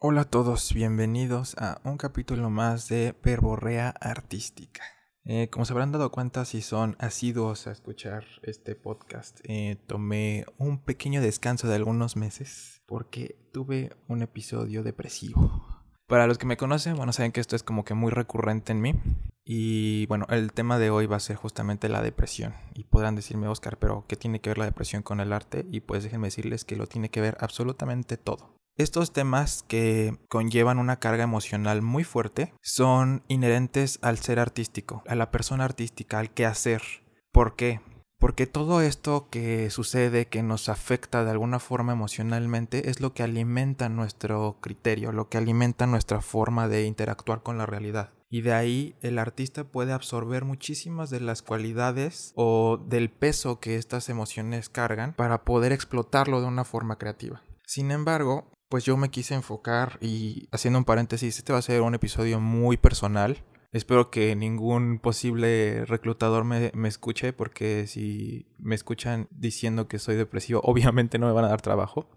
Hola a todos, bienvenidos a un capítulo más de Perborrea Artística. Eh, como se habrán dado cuenta si son asiduos a escuchar este podcast, eh, tomé un pequeño descanso de algunos meses porque tuve un episodio depresivo. Para los que me conocen, bueno, saben que esto es como que muy recurrente en mí. Y bueno, el tema de hoy va a ser justamente la depresión. Y podrán decirme, Oscar, pero ¿qué tiene que ver la depresión con el arte? Y pues déjenme decirles que lo tiene que ver absolutamente todo. Estos temas que conllevan una carga emocional muy fuerte son inherentes al ser artístico, a la persona artística, al quehacer. ¿Por qué? Porque todo esto que sucede, que nos afecta de alguna forma emocionalmente, es lo que alimenta nuestro criterio, lo que alimenta nuestra forma de interactuar con la realidad. Y de ahí el artista puede absorber muchísimas de las cualidades o del peso que estas emociones cargan para poder explotarlo de una forma creativa. Sin embargo, pues yo me quise enfocar y haciendo un paréntesis, este va a ser un episodio muy personal. Espero que ningún posible reclutador me, escuche porque si me escuchan diciendo que soy depresivo, obviamente no me van a dar trabajo.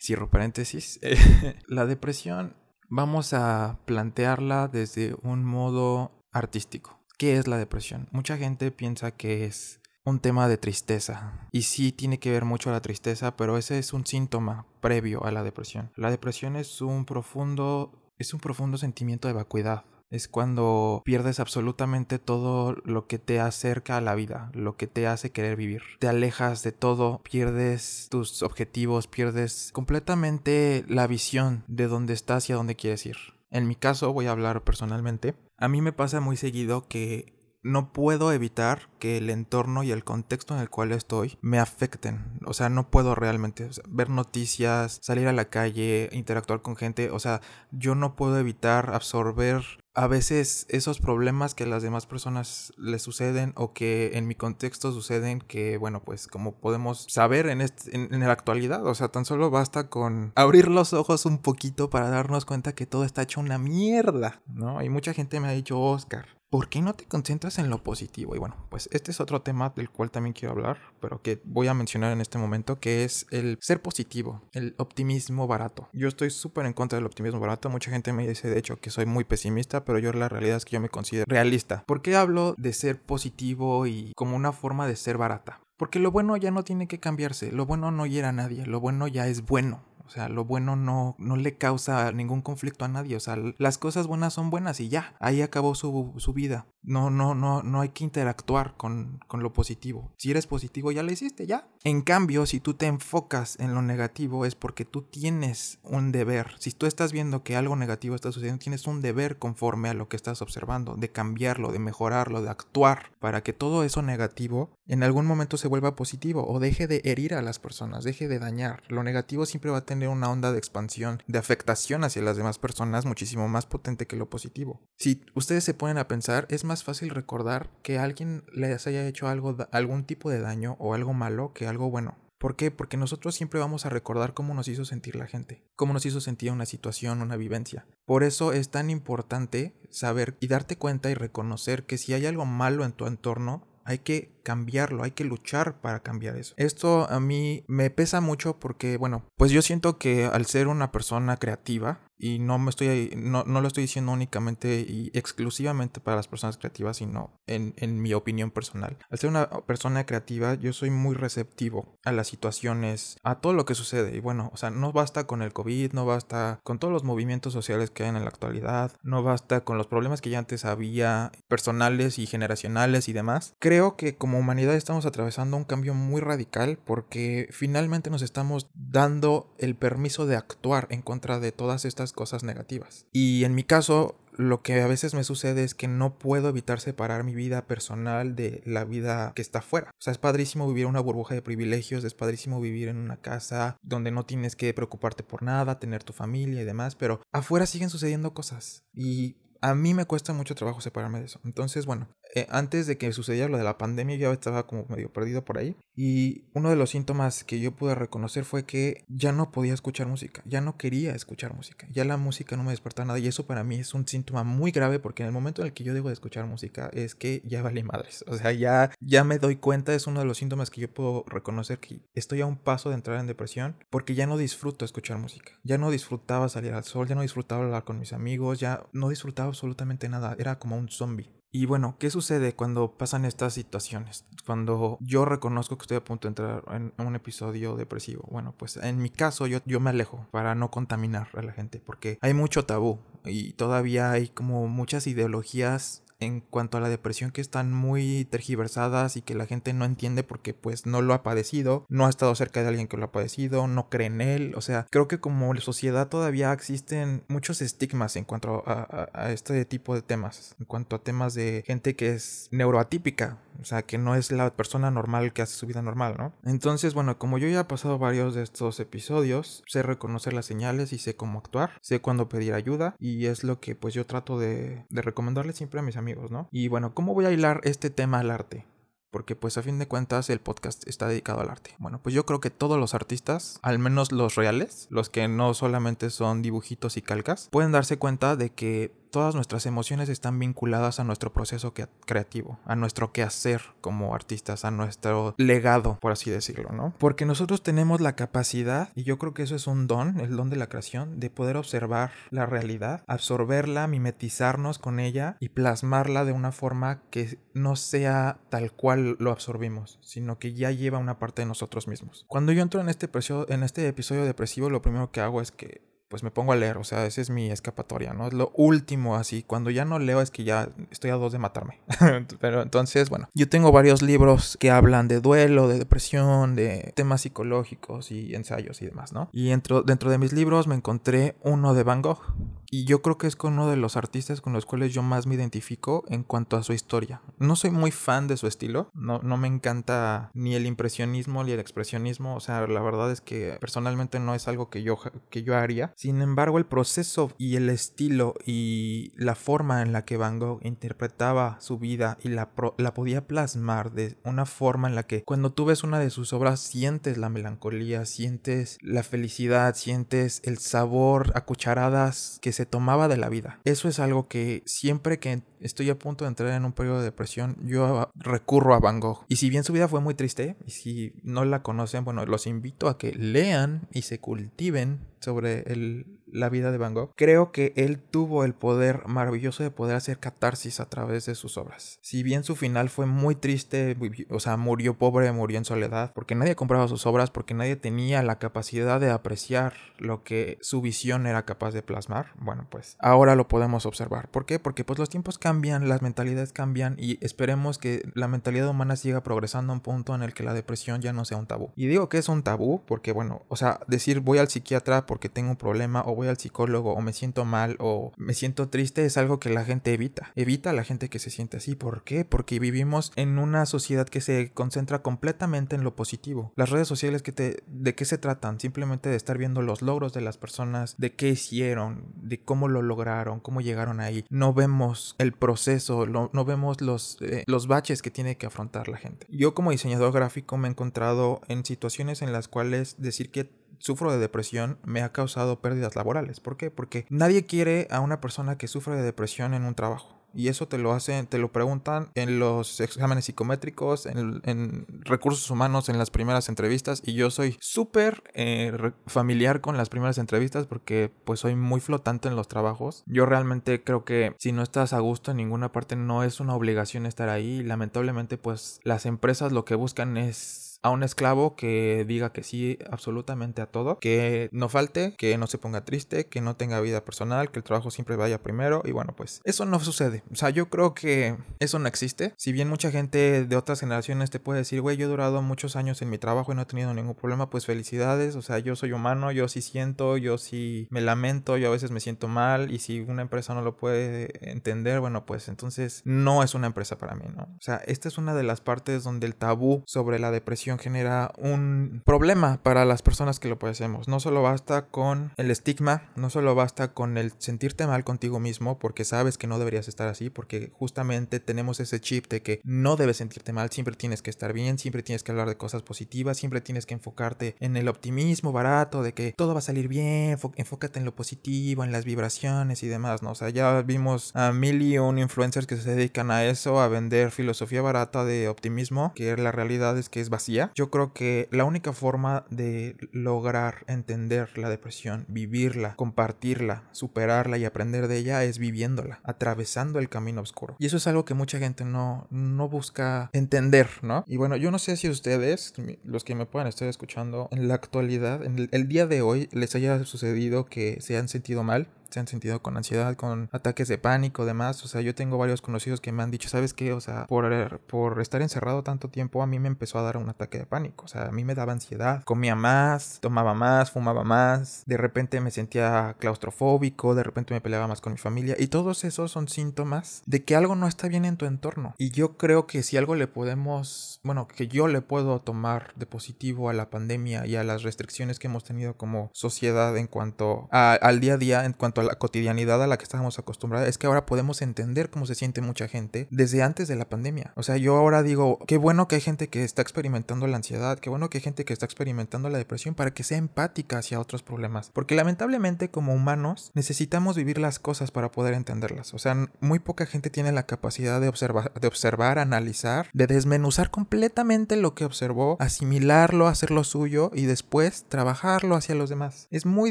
Cierro paréntesis. la depresión vamos a plantearla desde un modo artístico. ¿Qué es la depresión? Mucha gente piensa que es un tema de tristeza. Y sí tiene que ver mucho la tristeza, pero ese es un síntoma previo a la depresión. La depresión es un profundo es un profundo sentimiento de vacuidad. Es cuando pierdes absolutamente todo lo que te acerca a la vida, lo que te hace querer vivir. Te alejas de todo, pierdes tus objetivos, pierdes completamente la visión de dónde estás y a dónde quieres ir. En mi caso, voy a hablar personalmente, a mí me pasa muy seguido que no puedo evitar que el entorno y el contexto en el cual estoy me afecten. O sea, no puedo realmente ver noticias, salir a la calle, interactuar con gente. O sea, yo no puedo evitar absorber a veces esos problemas que a las demás personas les suceden o que en mi contexto suceden que, bueno, pues como podemos saber en, en, la actualidad, o sea, tan solo basta con abrir los ojos un poquito para darnos cuenta que todo está hecho una mierda, ¿no? Y mucha gente me ha dicho, Oscar, ¿por qué no te concentras en lo positivo? Y bueno, pues este es otro tema del cual también quiero hablar, pero que voy a mencionar en este momento, que es el ser positivo, el optimismo barato. Yo estoy súper en contra del optimismo barato, mucha gente me dice de hecho que soy muy pesimista, pero yo la realidad es que yo me considero realista. ¿Por qué hablo de ser positivo y como una forma de ser barata? Porque lo bueno ya no tiene que cambiarse, lo bueno no hiera a nadie, lo bueno ya es bueno. O sea, lo bueno no, no le causa ningún conflicto a nadie. O sea, las cosas buenas son buenas y ya. Ahí acabó su, su vida. No, no, no, no hay que interactuar con, con, lo positivo. Si eres positivo, ya lo hiciste, ya. En cambio, si tú te enfocas en lo negativo, es porque tú tienes un deber. Si tú estás viendo que algo negativo está sucediendo, tienes un deber conforme a lo que estás observando, de cambiarlo, de mejorarlo, de actuar, para que todo eso negativo en algún momento se vuelva positivo o deje de herir a las personas, deje de dañar. Lo negativo siempre va a tener una onda de expansión, de afectación hacia las demás personas muchísimo más potente que lo positivo. Si ustedes se ponen a pensar, es más fácil recordar que alguien les haya hecho algo, algún tipo de daño o algo malo que algo bueno. ¿Por qué? Porque nosotros siempre vamos a recordar cómo nos hizo sentir la gente, cómo nos hizo sentir una situación, una vivencia. Por eso es tan importante saber y darte cuenta y reconocer que si hay algo malo en tu entorno, hay que cambiarlo, hay que luchar para cambiar eso. Esto a mí me pesa mucho porque, bueno, pues yo siento que al ser una persona creativa, y no me estoy no, no, lo estoy diciendo únicamente y exclusivamente para las personas creativas sino en, en, mi opinión personal al ser una persona creativa yo soy muy receptivo a las situaciones a todo lo que sucede y bueno o sea no basta con el covid no basta con todos los movimientos sociales que hay en la actualidad no basta con los problemas que ya antes había personales y generacionales y demás creo que como humanidad estamos atravesando un cambio muy radical porque finalmente nos estamos dando el permiso de actuar en contra de todas estas cosas negativas. Y en mi caso, lo que a veces me sucede es que no puedo evitar separar mi vida personal de la vida que está afuera. O sea, es padrísimo vivir una burbuja de privilegios, es padrísimo vivir en una casa donde no tienes que preocuparte por nada, tener tu familia y demás, pero afuera siguen sucediendo cosas. Y a mí me cuesta mucho trabajo separarme de eso. Entonces, bueno, eh, antes de que sucediera lo de la pandemia yo estaba como medio perdido por ahí y uno de los síntomas que yo pude reconocer fue que ya no podía escuchar música, ya no quería escuchar música, ya la música no me despertaba nada y eso para mí es un síntoma muy grave porque en el momento en el que yo dejo de escuchar música es que ya vale madres, o sea, ya, ya me doy cuenta, es uno de los síntomas que yo puedo reconocer que estoy a un paso de entrar en depresión porque ya no disfruto escuchar música, ya no disfrutaba salir al sol, ya no disfrutaba hablar con mis amigos, ya no disfrutaba absolutamente nada, era como un zombie. Y bueno, ¿qué sucede cuando pasan estas situaciones? Cuando yo reconozco que estoy a punto de entrar en un episodio depresivo. Bueno, pues en mi caso yo, yo me alejo para no contaminar a la gente porque hay mucho tabú y todavía hay como muchas ideologías en cuanto a la depresión que están muy tergiversadas y que la gente no entiende porque pues no lo ha padecido, no ha estado cerca de alguien que lo ha padecido, no cree en él, o sea, creo que como sociedad todavía existen muchos estigmas en cuanto a, a este tipo de temas, en cuanto a temas de gente que es neuroatípica, o sea, que no es la persona normal que hace su vida normal, ¿no? Entonces, bueno, como yo ya he pasado varios de estos episodios, sé reconocer las señales y sé cómo actuar, sé cuándo pedir ayuda y es lo que pues yo trato de, de recomendarle siempre a mis amigos, ¿no? Y bueno, ¿cómo voy a hilar este tema al arte? porque pues a fin de cuentas el podcast está dedicado al arte. Bueno, pues yo creo que todos los artistas, al menos los reales, los que no solamente son dibujitos y calcas, pueden darse cuenta de que todas nuestras emociones están vinculadas a nuestro proceso creativo, a nuestro quehacer como artistas, a nuestro legado, por así decirlo, ¿no? Porque nosotros tenemos la capacidad, y yo creo que eso es un don, el don de la creación, de poder observar la realidad, absorberla, mimetizarnos con ella y plasmarla de una forma que no sea tal cual lo absorbimos, sino que ya lleva una parte de nosotros mismos. Cuando yo entro en este, en este episodio depresivo, lo primero que hago es que pues me pongo a leer, o sea, esa es mi escapatoria, ¿no? Es lo último así, cuando ya no leo es que ya estoy a dos de matarme. Pero entonces, bueno, yo tengo varios libros que hablan de duelo, de depresión, de temas psicológicos y ensayos y demás, ¿no? Y dentro, dentro de mis libros me encontré uno de Van Gogh. Y yo creo que es con uno de los artistas con los cuales yo más me identifico en cuanto a su historia. No soy muy fan de su estilo, no, no me encanta ni el impresionismo ni el expresionismo, o sea, la verdad es que personalmente no es algo que yo, que yo haría. Sin embargo, el proceso y el estilo y la forma en la que Van Gogh interpretaba su vida y la, la podía plasmar de una forma en la que cuando tú ves una de sus obras sientes la melancolía, sientes la felicidad, sientes el sabor a cucharadas que se tomaba de la vida. Eso es algo que siempre que estoy a punto de entrar en un periodo de depresión, yo recurro a Van Gogh. Y si bien su vida fue muy triste, y si no la conocen, bueno, los invito a que lean y se cultiven sobre el, la vida de Van Gogh, creo que él tuvo el poder maravilloso de poder hacer catarsis a través de sus obras. Si bien su final fue muy triste, o sea, murió pobre, murió en soledad, porque nadie compraba sus obras, porque nadie tenía la capacidad de apreciar lo que su visión era capaz de plasmar, bueno, pues ahora lo podemos observar. ¿Por qué? Porque pues los tiempos cambian, las mentalidades cambian y esperemos que la mentalidad humana siga progresando a un punto en el que la depresión ya no sea un tabú. Y digo que es un tabú porque, bueno, o sea, decir voy al psiquiatra porque tengo un problema o voy al psicólogo o me siento mal o me siento triste es algo que la gente evita. Evita a la gente que se siente así. ¿Por qué? Porque vivimos en una sociedad que se concentra completamente en lo positivo. Las redes sociales que te de qué se tratan? Simplemente de estar viendo los logros de las personas, de qué hicieron, de cómo lo lograron, cómo llegaron ahí. No vemos el proceso, no vemos los, eh, los baches que tiene que afrontar la gente. Yo como diseñador gráfico me he encontrado en situaciones en las cuales decir que sufro de depresión me ha causado pérdidas laborales. ¿Por qué? Porque nadie quiere a una persona que sufre de depresión en un trabajo. Y eso te lo hacen, te lo preguntan en los exámenes psicométricos, en, recursos humanos, en las primeras entrevistas. Y yo soy súper eh, familiar con las primeras entrevistas porque pues soy muy flotante en los trabajos. Yo realmente creo que si no estás a gusto en ninguna parte no es una obligación estar ahí. Lamentablemente pues las empresas lo que buscan es a un esclavo que diga que sí absolutamente a todo, que no falte, que no se ponga triste, que no tenga vida personal, que el trabajo siempre vaya primero y bueno, pues eso no sucede. O sea, yo creo que eso no existe. Si bien mucha gente de otras generaciones te puede decir, güey, yo he durado muchos años en mi trabajo y no he tenido ningún problema, pues felicidades. O sea, yo soy humano, yo sí siento, yo sí me lamento, yo a veces me siento mal y si una empresa no lo puede entender, bueno, pues entonces no es una empresa para mí, ¿no? O sea, esta es una de las partes donde el tabú sobre la depresión genera un problema para las personas que lo padecemos. No solo basta con el estigma, no solo basta con el sentirte mal contigo mismo porque sabes que no deberías estar así, porque justamente tenemos ese chip de que no debes sentirte mal, siempre tienes que estar bien, siempre tienes que hablar de cosas positivas, siempre tienes que enfocarte en el optimismo barato, de que todo va a salir bien, enfócate en lo positivo, en las vibraciones y demás, ¿no? O sea, ya vimos a mil y un influencers que se dedican a eso, a vender filosofía barata de optimismo, que la realidad es que es vacía. Yo creo que la única forma de lograr entender la depresión, vivirla, compartirla, superarla y aprender de ella es viviéndola, atravesando el camino oscuro. Y eso es algo que mucha gente no, no busca entender, ¿no? Y bueno, yo no sé si ustedes, los que me puedan estar escuchando en la actualidad, en el día de hoy, les haya sucedido que se han sentido mal se han sentido con ansiedad, con ataques de pánico, demás. O sea, yo tengo varios conocidos que me han dicho, ¿sabes qué? O sea, por, por estar encerrado tanto tiempo, a mí me empezó a dar un ataque de pánico. O sea, a mí me daba ansiedad. Comía más, tomaba más, fumaba más. De repente me sentía claustrofóbico, de repente me peleaba más con mi familia. Y todos esos son síntomas de que algo no está bien en tu entorno. Y yo creo que si algo le podemos, bueno, que yo le puedo tomar de positivo a la pandemia y a las restricciones que hemos tenido como sociedad en cuanto al día a día, en cuanto a la cotidianidad a la que estábamos acostumbrados, es que ahora podemos entender cómo se siente mucha gente desde antes de la pandemia. O sea, yo ahora digo, qué bueno que hay gente que está experimentando la ansiedad, qué bueno que hay gente que está experimentando la depresión para que sea empática hacia otros problemas. Porque lamentablemente como humanos necesitamos vivir las cosas para poder entenderlas. O sea, muy poca gente tiene la capacidad de observar, de observar, analizar, de desmenuzar completamente lo que observó, asimilarlo, hacerlo suyo y después trabajarlo hacia los demás. Es muy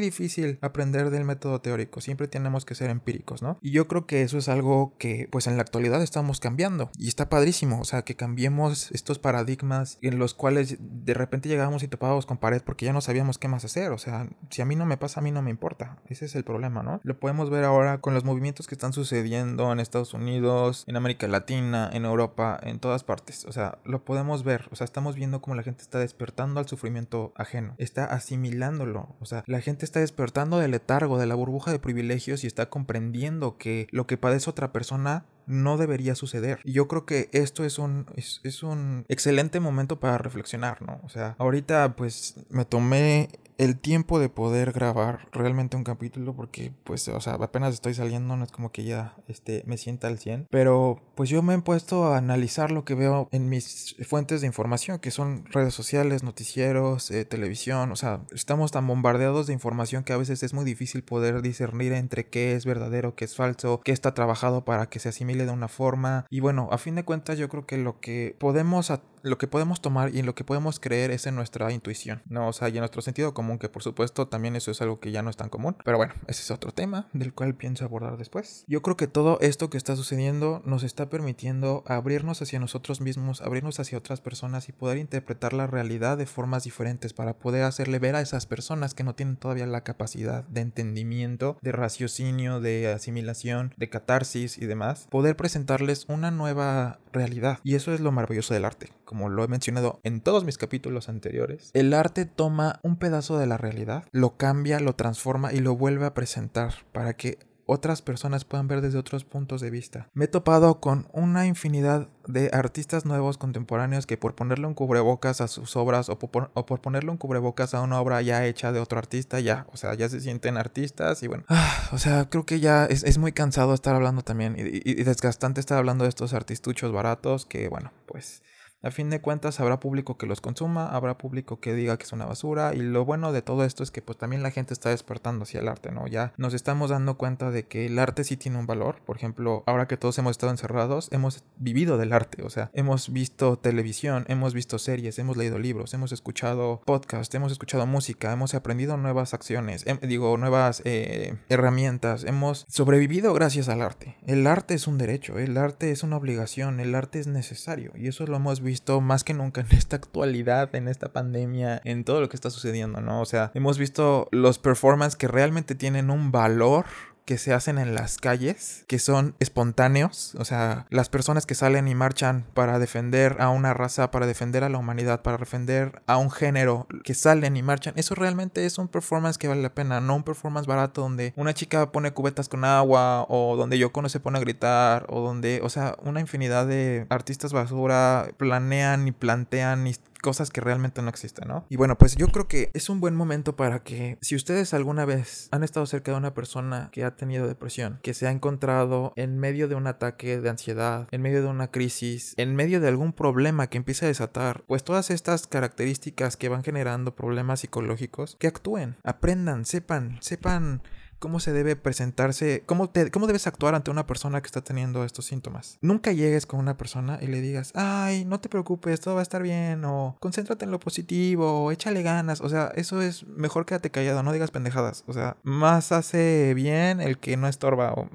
difícil aprender del método teórico siempre tenemos que ser empíricos, ¿no? Y yo creo que eso es algo que pues en la actualidad estamos cambiando. Y está padrísimo, o sea, que cambiemos estos paradigmas en los cuales de repente llegábamos y topábamos con pared porque ya no sabíamos qué más hacer, o sea, si a mí no me pasa, a mí no me importa, ese es el problema, ¿no? Lo podemos ver ahora con los movimientos que están sucediendo en Estados Unidos, en América Latina, en Europa, en todas partes, o sea, lo podemos ver, o sea, estamos viendo cómo la gente está despertando al sufrimiento ajeno, está asimilándolo, o sea, la gente está despertando del letargo, de la burbuja de privilegios y está comprendiendo que lo que padece otra persona no debería suceder. Y yo creo que esto es un, es, es, un excelente momento para reflexionar, ¿no? O sea, ahorita pues me tomé el tiempo de poder grabar realmente un capítulo porque pues o sea apenas estoy saliendo no es como que ya este me sienta al 100 pero pues yo me he puesto a analizar lo que veo en mis fuentes de información que son redes sociales noticieros eh, televisión o sea estamos tan bombardeados de información que a veces es muy difícil poder discernir entre qué es verdadero qué es falso qué está trabajado para que se asimile de una forma. Y bueno a fin de cuentas yo creo que lo que podemos lo que podemos tomar y en lo que podemos creer es en nuestra intuición, ¿no? O sea, y en nuestro sentido común, que por supuesto también eso es algo que ya no es tan común. Pero bueno, ese es otro tema del cual pienso abordar después. Yo creo que todo esto que está sucediendo nos está permitiendo abrirnos hacia nosotros mismos, abrirnos hacia otras personas y poder interpretar la realidad de formas diferentes para poder hacerle ver a esas personas que no tienen todavía la capacidad de entendimiento, de raciocinio, de asimilación, de catarsis y demás, poder presentarles una nueva realidad. Y eso es lo maravilloso del arte como lo he mencionado en todos mis capítulos anteriores, el arte toma un pedazo de la realidad, lo cambia, lo transforma y lo vuelve a presentar para que otras personas puedan ver desde otros puntos de vista. Me he topado con una infinidad de artistas nuevos contemporáneos que por ponerle un cubrebocas a sus obras o por, ponerle un cubrebocas a una obra ya hecha de otro artista, ya, o sea, ya se sienten artistas y bueno, ah, o sea, creo que ya es, muy cansado estar hablando también y desgastante estar hablando de estos artistuchos baratos que bueno, pues a fin de cuentas habrá público que los consuma, habrá público que diga que es una basura y lo bueno de todo esto es que pues también la gente está despertando hacia el arte, ¿no? Ya nos estamos dando cuenta de que el arte sí tiene un valor, por ejemplo, ahora que todos hemos estado encerrados, hemos vivido del arte, o sea, hemos visto televisión, hemos visto series, hemos leído libros, hemos escuchado podcast, hemos escuchado música, hemos aprendido nuevas acciones, em, digo, nuevas eh, herramientas, hemos sobrevivido gracias al arte. El arte es un derecho, el arte es una obligación, el arte es necesario y eso lo hemos visto más que nunca en esta actualidad, en esta pandemia, en todo lo que está sucediendo, ¿no? O sea, hemos visto los performances que realmente tienen un valor que se hacen en las calles, que son espontáneos, o sea, las personas que salen y marchan para defender a una raza, para defender a la humanidad, para defender a un género, que salen y marchan, eso realmente es un performance que vale la pena, no un performance barato donde una chica pone cubetas con agua o donde Yoko se pone a gritar o donde, o sea, una infinidad de artistas basura planean y plantean cosas que realmente no existen, ¿no? Y bueno, pues yo creo que es un buen momento para que si ustedes alguna vez han estado cerca de una persona que ha tenido depresión, que se ha encontrado en medio de un ataque de ansiedad, en medio de una crisis, en medio de algún problema que empieza a desatar, pues todas estas características que van generando problemas psicológicos, que actúen, aprendan, sepan, sepan cómo se debe presentarse, cómo, te, cómo debes actuar ante una persona que está teniendo estos síntomas. Nunca llegues con una persona y le digas, ay, no te preocupes, todo va a estar bien, o concéntrate en lo positivo, o échale ganas. O sea, eso es mejor quédate callado, no digas pendejadas. O sea, más hace bien el que no estorba, o,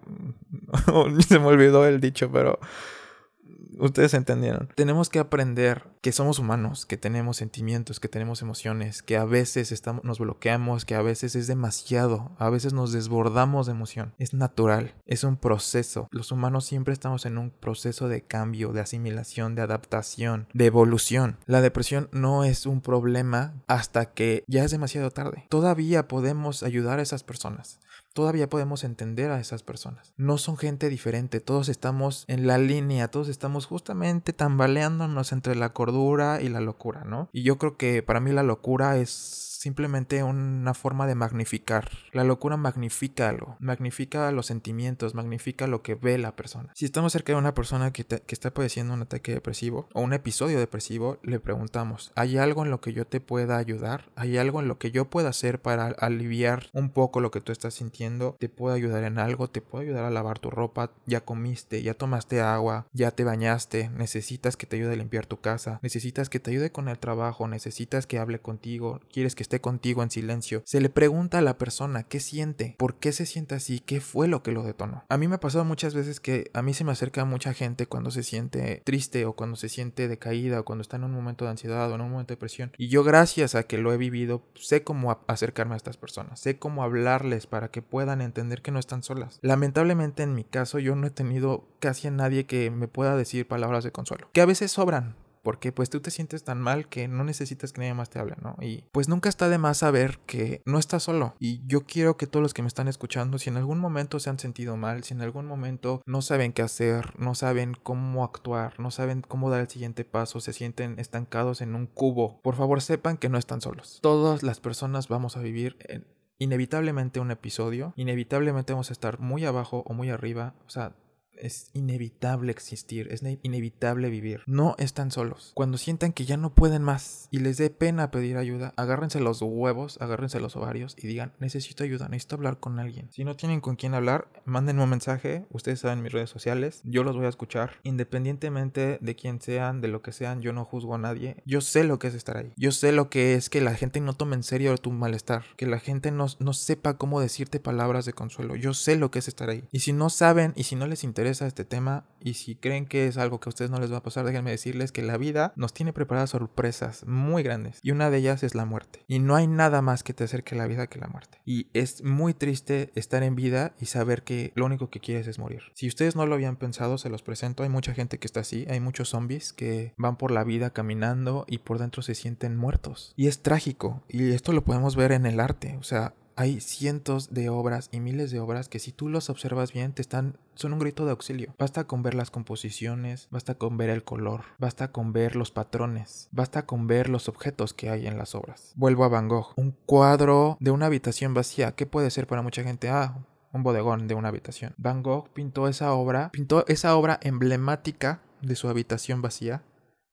se me olvidó el dicho, pero ustedes entendieron. Tenemos que aprender que somos humanos, que tenemos sentimientos, que tenemos emociones, que a veces estamos, nos bloqueamos, que a veces es demasiado, a veces nos desbordamos de emoción. Es natural, es un proceso. Los humanos siempre estamos en un proceso de cambio, de asimilación, de adaptación, de evolución. La depresión no es un problema hasta que ya es demasiado tarde. Todavía podemos ayudar a esas personas todavía podemos entender a esas personas. No son gente diferente, todos estamos en la línea, todos estamos justamente tambaleándonos entre la cordura y la locura, ¿no? Y yo creo que para mí la locura es simplemente una forma de magnificar. La locura magnifica algo, magnifica los sentimientos, magnifica lo que ve la persona. Si estamos cerca de una persona que, está padeciendo un ataque depresivo o un episodio depresivo, le preguntamos, ¿hay algo en lo que yo te pueda ayudar? ¿Hay algo en lo que yo pueda hacer para aliviar un poco lo que tú estás sintiendo? ¿Te puedo ayudar en algo? ¿Te puedo ayudar a lavar tu ropa? ¿Ya comiste? ¿Ya tomaste agua? ¿Ya te bañaste? ¿Necesitas que te ayude a limpiar tu casa? ¿Necesitas que te ayude con el trabajo? ¿Necesitas que hable contigo? ¿Quieres que contigo en silencio. Se le pregunta a la persona qué siente, por qué se siente así, qué fue lo que lo detonó. A mí me ha pasado muchas veces que a mí se me acerca mucha gente cuando se siente triste o cuando se siente decaída o cuando está en un momento de ansiedad o en un momento de depresión. Y yo gracias a que lo he vivido, sé cómo acercarme a estas personas, sé cómo hablarles para que puedan entender que no están solas. Lamentablemente en mi caso yo no he tenido casi a nadie que me pueda decir palabras de consuelo, que a veces sobran, porque pues tú te sientes tan mal que no necesitas que nadie más te hable, ¿no? Y pues nunca está de más saber que no estás solo. Y yo quiero que todos los que me están escuchando, si en algún momento se han sentido mal, si en algún momento no saben qué hacer, no saben cómo actuar, no saben cómo dar el siguiente paso, se sienten estancados en un cubo, por favor sepan que no están solos. Todas las personas vamos a vivir en inevitablemente un episodio, inevitablemente vamos a estar muy abajo o muy arriba, o sea, es inevitable existir, es inevitable vivir. No están solos. Cuando sientan que ya no pueden más y les dé pena pedir ayuda, agárrense los huevos, agárrense los ovarios y digan, necesito ayuda, necesito hablar con alguien. Si no tienen con quién hablar, manden un mensaje, ustedes saben mis redes sociales, yo los voy a escuchar. Independientemente de quién sean, de lo que sean, yo no juzgo a nadie. Yo sé lo que es estar ahí. Yo sé lo que es que la gente no tome en serio tu malestar, que la gente no, no sepa cómo decirte palabras de consuelo. Yo sé lo que es estar ahí. Y si no saben y si no les interesa, interesa este tema y si creen que es algo que a ustedes no les va a pasar, déjenme decirles que la vida nos tiene preparadas sorpresas muy grandes y una de ellas es la muerte. Y no hay nada más que te acerque a la vida que la muerte. Y es muy triste estar en vida y saber que lo único que quieres es morir. Si ustedes no lo habían pensado, se los presento. Hay mucha gente que está así, hay muchos zombies que van por la vida caminando y por dentro se sienten muertos. Y es trágico. Y esto lo podemos ver en el arte. O sea, hay cientos de obras y miles de obras que si tú los observas bien te están son un grito de auxilio. Basta con ver las composiciones, basta con ver el color, basta con ver los patrones, basta con ver los objetos que hay en las obras. Vuelvo a Van Gogh, un cuadro de una habitación vacía, ¿qué puede ser para mucha gente? Ah, un bodegón de una habitación. Van Gogh pintó esa obra, pintó esa obra emblemática de su habitación vacía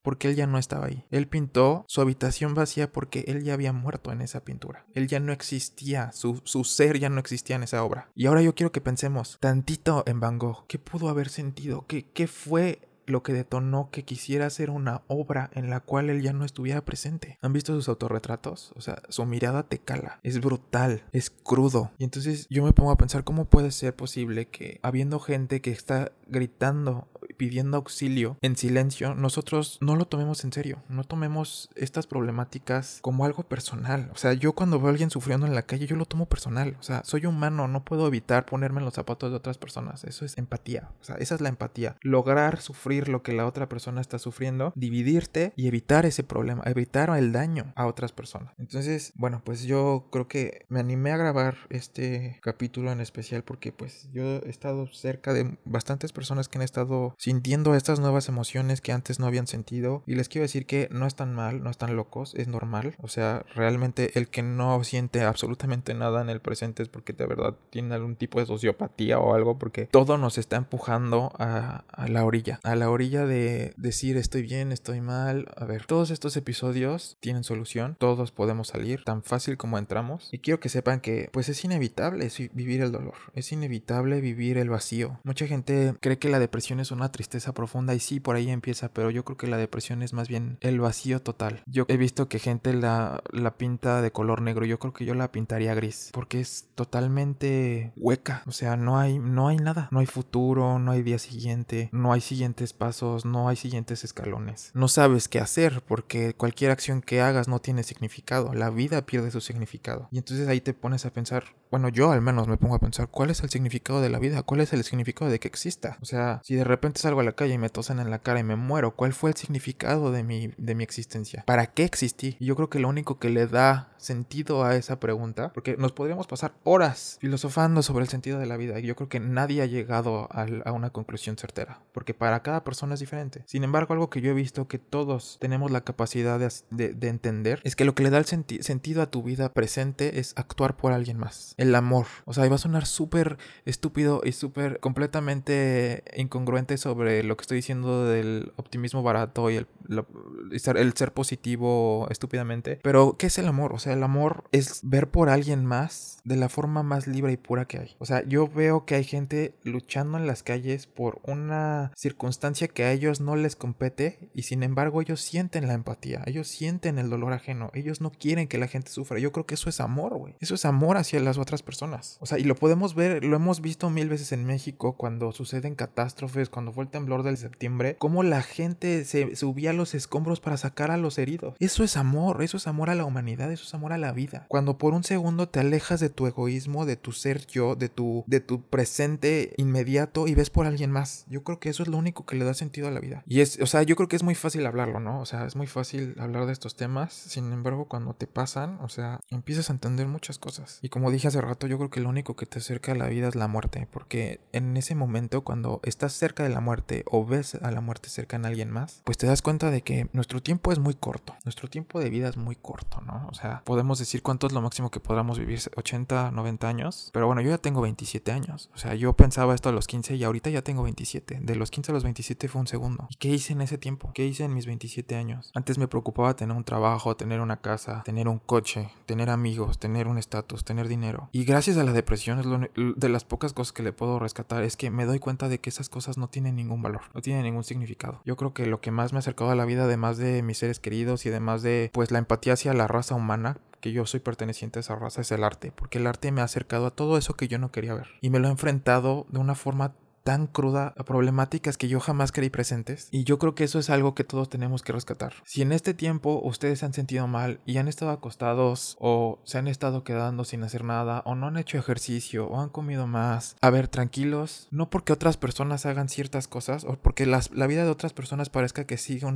porque él ya no estaba ahí. Él pintó su habitación vacía porque él ya había muerto en esa pintura. Él ya no existía, su, su, ser ya no existía en esa obra. Y ahora yo quiero que pensemos tantito en Van Gogh. ¿Qué pudo haber sentido? ¿Qué, qué fue lo que detonó que quisiera hacer una obra en la cual él ya no estuviera presente. ¿Han visto sus autorretratos? O sea, su mirada te cala, es brutal, es crudo. Y entonces yo me pongo a pensar cómo puede ser posible que habiendo gente que está gritando pidiendo auxilio en silencio, nosotros no lo tomemos en serio, no tomemos estas problemáticas como algo personal. O sea, yo cuando veo a alguien sufriendo en la calle, yo lo tomo personal. O sea, soy humano, no puedo evitar ponerme en los zapatos de otras personas. Eso es empatía. O sea, esa es la empatía. Lograr sufrir lo que la otra persona está sufriendo, dividirte y evitar ese problema, evitar el daño a otras personas. Entonces, bueno, pues yo creo que me animé a grabar este capítulo en especial porque pues yo he estado cerca de bastantes personas que han estado sintiendo estas nuevas emociones que antes no habían sentido. Y les quiero decir que no están mal, no están locos, es normal. O sea, realmente el que no siente absolutamente nada en el presente es porque de verdad tiene algún tipo de sociopatía o algo, porque todo nos está empujando a, a la orilla, a la orilla de decir estoy bien, estoy mal. A ver, todos estos episodios tienen solución, todos podemos salir tan fácil como entramos. Y quiero que sepan que pues es inevitable vivir el dolor, es inevitable vivir el vacío. Mucha gente cree que la depresión es una tristeza profunda y sí, por ahí empieza, pero yo creo que la depresión es más bien el vacío total. Yo he visto que gente la, la pinta de color negro, yo creo que yo la pintaría gris, porque es totalmente hueca, o sea, no hay, no hay nada, no hay futuro, no hay día siguiente, no hay siguientes pasos, no hay siguientes escalones. No sabes qué hacer porque cualquier acción que hagas no tiene significado, la vida pierde su significado. Y entonces ahí te pones a pensar, bueno, yo al menos me pongo a pensar, ¿cuál es el significado de la vida? ¿Cuál es el significado de que exista? O sea, si de repente salgo a la calle y me tosan en la cara y me muero, ¿cuál fue el significado de mi, de mi existencia? ¿Para qué existí? Y yo creo que lo único que le da sentido a esa pregunta, porque nos podríamos pasar horas filosofando sobre el sentido de la vida y yo creo que nadie ha llegado a, una conclusión certera, porque para cada persona es diferente. Sin embargo, algo que yo he visto que todos tenemos la capacidad de, entender es que lo que le da el sentido a tu vida presente es actuar por alguien más, el amor. O sea, iba a sonar súper estúpido y súper completamente incongruente sobre lo que estoy diciendo del optimismo barato y el, el ser positivo estúpidamente, pero ¿qué es el amor? O sea, el amor es ver por alguien más de la forma más libre y pura que hay. O sea, yo veo que hay gente luchando en las calles por una circunstancia que a ellos no les compete y sin embargo ellos sienten la empatía, ellos sienten el dolor ajeno, ellos no quieren que la gente sufra. Yo creo que eso es amor, güey. Eso es amor hacia las otras personas. O sea, y lo podemos ver, lo hemos visto mil veces en México cuando suceden catástrofes, cuando fue el temblor del septiembre, cómo la gente se subía a los escombros para sacar a los heridos. Eso es amor, eso es amor a la humanidad, eso es amor a la vida. Cuando por un segundo te alejas de tu egoísmo, de tu ser yo, de tu, de tu presente inmediato y ves por alguien más. Yo creo que eso es lo único que le da sentido a la vida. Y es, o sea, yo creo que es muy fácil hablarlo, ¿no? O sea, es muy fácil hablar de estos temas. Sin embargo, cuando te pasan, o sea, empiezas a entender muchas cosas. Y como dije hace rato, yo creo que lo único que te acerca a la vida es la muerte. Porque en ese momento, cuando estás cerca de la muerte o ves a la muerte cerca en alguien más, pues te das cuenta de que nuestro tiempo es muy corto. Nuestro tiempo de vida es muy corto, ¿no? O sea, podemos decir cuánto es lo máximo que podamos vivir, 80, 90 años. Pero bueno, yo ya tengo 27 años. O sea, yo pensaba esto a los 15 y ahorita ya tengo 27. De los 15 a los 27 fue un segundo. ¿Y qué hice en ese tiempo? ¿Qué hice en mis 27 años? Antes me preocupaba tener un trabajo, tener una casa, tener un coche, tener amigos, tener un estatus, tener dinero. Y gracias a la depresión es lo, de las pocas cosas que le puedo rescatar es que me doy cuenta de que esas cosas no tienen ningún valor, no tienen ningún significado. Yo creo que lo que más me ha acercado a la vida, además de mis seres queridos y además de pues la empatía hacia la raza humana, que yo soy perteneciente a esa raza es el arte, porque el arte me ha acercado a todo eso que yo no quería ver. Y me lo ha enfrentado de una forma tan cruda a problemáticas que yo jamás creí presentes. Y yo creo que eso es algo que todos tenemos que rescatar. Si en este tiempo ustedes se han sentido mal y han estado acostados o se han estado quedando sin hacer nada o no han hecho ejercicio o han comido más, a ver, tranquilos, no porque otras personas hagan ciertas cosas o porque las, la vida de otras personas parezca que siga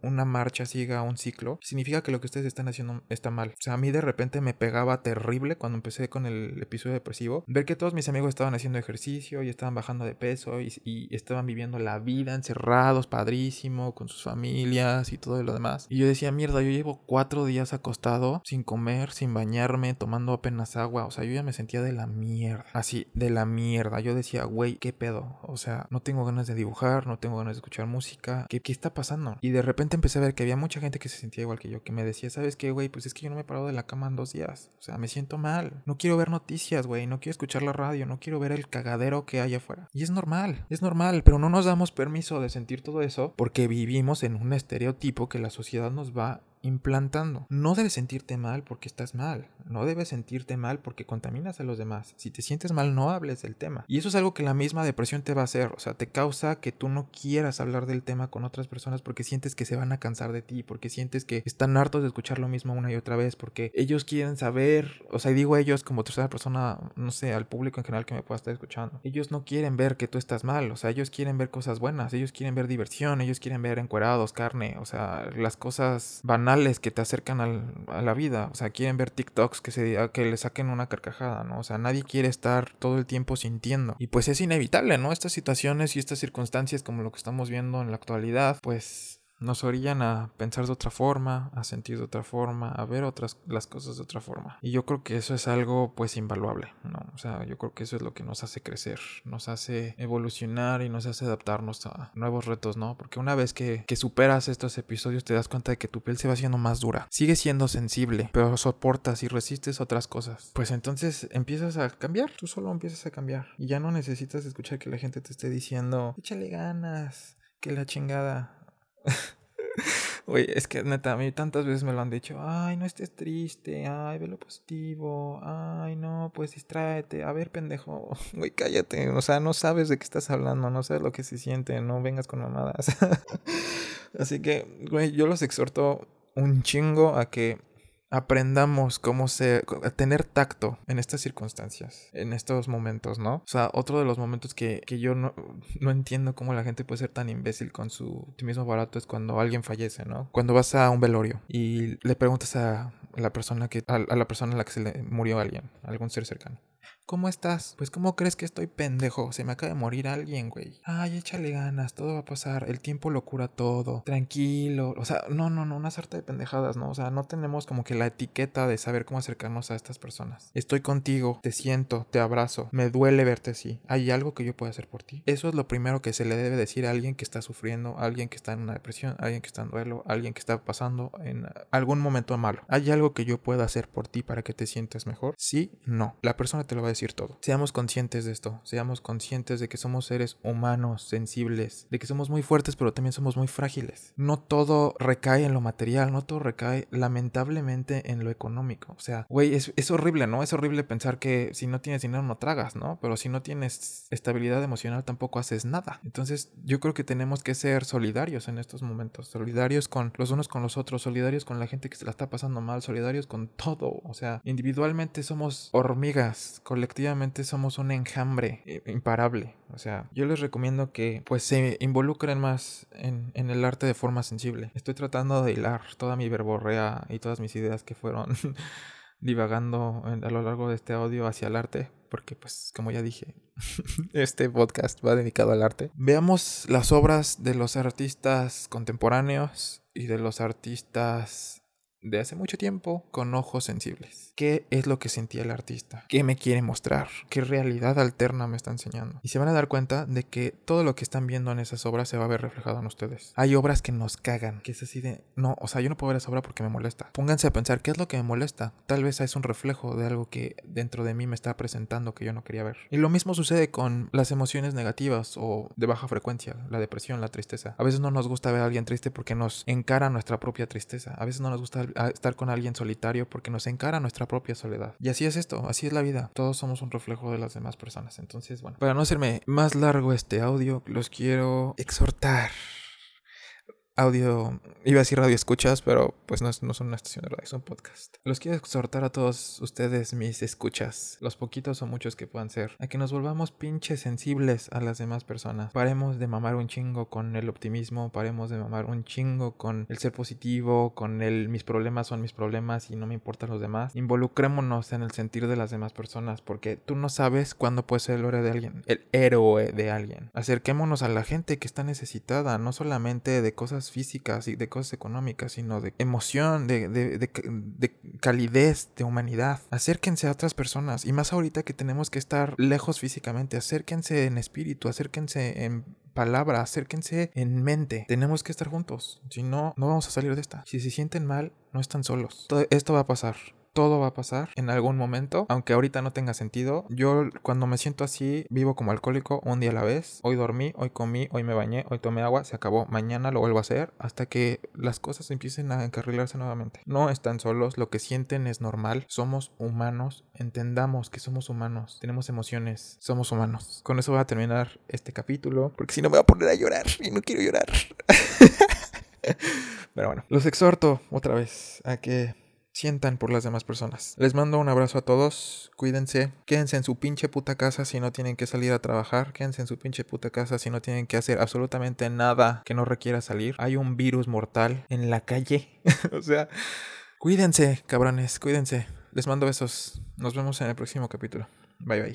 una marcha, siga un ciclo, significa que lo que ustedes están haciendo está mal. O sea, a mí de repente me pegaba terrible cuando empecé con el episodio depresivo, ver que todos mis amigos estaban haciendo ejercicio y estaban bajando de peso eso y, estaban viviendo la vida encerrados, padrísimo, con sus familias y todo lo demás. Y yo decía, mierda, yo llevo cuatro días acostado, sin comer, sin bañarme, tomando apenas agua. O sea, yo ya me sentía de la mierda. Así, de la mierda. Yo decía, güey, ¿qué pedo? O sea, no tengo ganas de dibujar, no tengo ganas de escuchar música. ¿Qué, ¿Qué está pasando? Y de repente empecé a ver que había mucha gente que se sentía igual que yo, que me decía, ¿sabes qué, güey? Pues es que yo no me he parado de la cama en dos días. O sea, me siento mal. No quiero ver noticias, güey. No quiero escuchar la radio. No quiero ver el cagadero que hay afuera. Y es normal, es normal, pero no nos damos permiso de sentir todo eso porque vivimos en un estereotipo que la sociedad nos va implantando. No debes sentirte mal porque estás mal. No debes sentirte mal porque contaminas a los demás. Si te sientes mal, no hables del tema. Y eso es algo que la misma depresión te va a hacer. O sea, te causa que tú no quieras hablar del tema con otras personas porque sientes que se van a cansar de ti, porque sientes que están hartos de escuchar lo mismo una y otra vez, porque ellos quieren saber, o sea, digo ellos como tercera persona, no sé, al público en general que me pueda estar escuchando. Ellos no quieren ver que tú estás mal, o sea, ellos quieren ver cosas buenas, ellos quieren ver diversión, ellos quieren ver encuerados, carne, o sea, las cosas banales que te acercan a la vida. O sea, quieren ver TikToks que, se, que le saquen una carcajada, ¿no? O sea, nadie quiere estar todo el tiempo sintiendo. Y pues es inevitable, ¿no? Estas situaciones y estas circunstancias como lo que estamos viendo en la actualidad, pues nos orillan a pensar de otra forma, a sentir de otra forma, a ver otras las cosas de otra forma. Y yo creo que eso es algo pues invaluable, ¿no? O sea, yo creo que eso es lo que nos hace crecer, nos hace evolucionar y nos hace adaptarnos a nuevos retos, ¿no? Porque una vez que, que superas estos episodios te das cuenta de que tu piel se va haciendo más dura. Sigue siendo sensible, pero soportas y resistes otras cosas. Pues entonces empiezas a cambiar, tú solo empiezas a cambiar. Y ya no necesitas escuchar que la gente te esté diciendo, échale ganas, que la chingada. Güey, es que neta, a mí tantas veces me lo han dicho. Ay, no estés triste. Ay, ve lo positivo. Ay, no, pues distráete. A ver, pendejo. Güey, cállate. O sea, no sabes de qué estás hablando. No sabes lo que se siente. No vengas con mamadas. Así que, güey, yo los exhorto un chingo a que aprendamos cómo se, tener tacto en estas circunstancias, en estos momentos, ¿no? O sea, otro de los momentos que, que yo no, no, entiendo cómo la gente puede ser tan imbécil con su optimismo barato es cuando alguien fallece, ¿no? Cuando vas a un velorio y le preguntas a la persona que, a, a la persona a la que se le murió alguien, algún ser cercano. ¿Cómo estás? Pues ¿cómo crees que estoy pendejo? Se me acaba de morir alguien, güey. Ay, échale ganas, todo va a pasar, el tiempo lo cura todo, tranquilo. O sea, no, no, no, una sarta de pendejadas, ¿no? O sea, no tenemos como que la etiqueta de saber cómo acercarnos a estas personas. Estoy contigo, te siento, te abrazo, me duele verte así. ¿Hay algo que yo pueda hacer por ti? Eso es lo primero que se le debe decir a alguien que está sufriendo, a alguien que está en una depresión, a alguien que está en duelo, a alguien que está pasando en algún momento malo. ¿Hay algo que yo pueda hacer por ti para que te sientas mejor? Sí, no. La persona te lo va a decir todo. Seamos conscientes de esto, seamos conscientes de que somos seres humanos, sensibles, de que somos muy fuertes pero también somos muy frágiles. No todo recae en lo material, no todo recae lamentablemente en lo económico. O sea, güey, es, es horrible, ¿no? Es horrible pensar que si no tienes dinero no tragas, ¿no? Pero si no tienes estabilidad emocional tampoco haces nada. Entonces yo creo que tenemos que ser solidarios en estos momentos, solidarios con los unos con los otros, solidarios con la gente que se la está pasando mal, solidarios con todo. O sea, individualmente somos hormigas, colectivamente somos un enjambre eh, imparable. O sea, yo les recomiendo que pues se involucren más en, en, el arte de forma sensible. Estoy tratando de hilar toda mi verborrea y todas mis ideas que fueron divagando a lo largo de este audio hacia el arte. Porque pues como ya dije, este podcast va dedicado al arte. Veamos las obras de los artistas contemporáneos y de los artistas de hace mucho tiempo con ojos sensibles. ¿Qué es lo que sentía el artista? ¿Qué me quiere mostrar? ¿Qué realidad alterna me está enseñando? Y se van a dar cuenta de que todo lo que están viendo en esas obras se va a ver reflejado en ustedes. Hay obras que nos cagan, que es así de, no, o sea, yo no puedo ver esa obra porque me molesta. Pónganse a pensar, ¿qué es lo que me molesta? Tal vez es un reflejo de algo que dentro de mí me está presentando que yo no quería ver. Y lo mismo sucede con las emociones negativas o de baja frecuencia, la depresión, la tristeza. A veces no nos gusta ver a alguien triste porque nos encara nuestra propia tristeza. A veces no nos gusta estar con alguien solitario porque nos encara nuestra propia soledad. Y así es esto, así es la vida. Todos somos un reflejo de las demás personas. Entonces, bueno, para no hacerme más largo este audio, los quiero exhortar audio, iba a decir radio escuchas, pero pues no, no, son una estación de radio, es un podcast. Los quiero exhortar a todos ustedes, mis escuchas, los poquitos o muchos que puedan ser, a que nos volvamos pinches sensibles a las demás personas. Paremos de mamar un chingo con el optimismo, paremos de mamar un chingo con el ser positivo, con el mis problemas son mis problemas y no me importan los demás. Involucrémonos en el sentir de las demás personas, porque tú no sabes cuándo puede ser el héroe de alguien, el héroe de alguien. Acerquémonos a la gente que está necesitada, no solamente de cosas físicas y de cosas económicas, sino de emoción, de, de, de, calidez, de humanidad. Acérquense a otras personas y más ahorita que tenemos que estar lejos físicamente, acérquense en espíritu, acérquense en palabra, acérquense en mente. Tenemos que estar juntos, si no, no vamos a salir de esta. Si se sienten mal, no están solos. Esto va a pasar todo va a pasar en algún momento, aunque ahorita no tenga sentido. Yo cuando me siento así, vivo como alcohólico un día a la vez. Hoy dormí, hoy comí, hoy me bañé, hoy tomé agua, se acabó. Mañana lo vuelvo a hacer hasta que las cosas empiecen a encarrilarse nuevamente. No están solos, lo que sienten es normal. Somos humanos, entendamos que somos humanos, tenemos emociones, somos humanos. Con eso voy a terminar este capítulo, porque si no me voy a poner a llorar y no quiero llorar. Pero bueno, los exhorto otra vez a que sientan por las demás personas. Les mando un abrazo a todos, cuídense, quédense en su pinche puta casa si no tienen que salir a trabajar, quédense en su pinche puta casa si no tienen que hacer absolutamente nada que no requiera salir. Hay un virus mortal en la calle, o sea, cuídense, cabrones, cuídense. Les mando besos. Nos vemos en el próximo capítulo. Bye bye.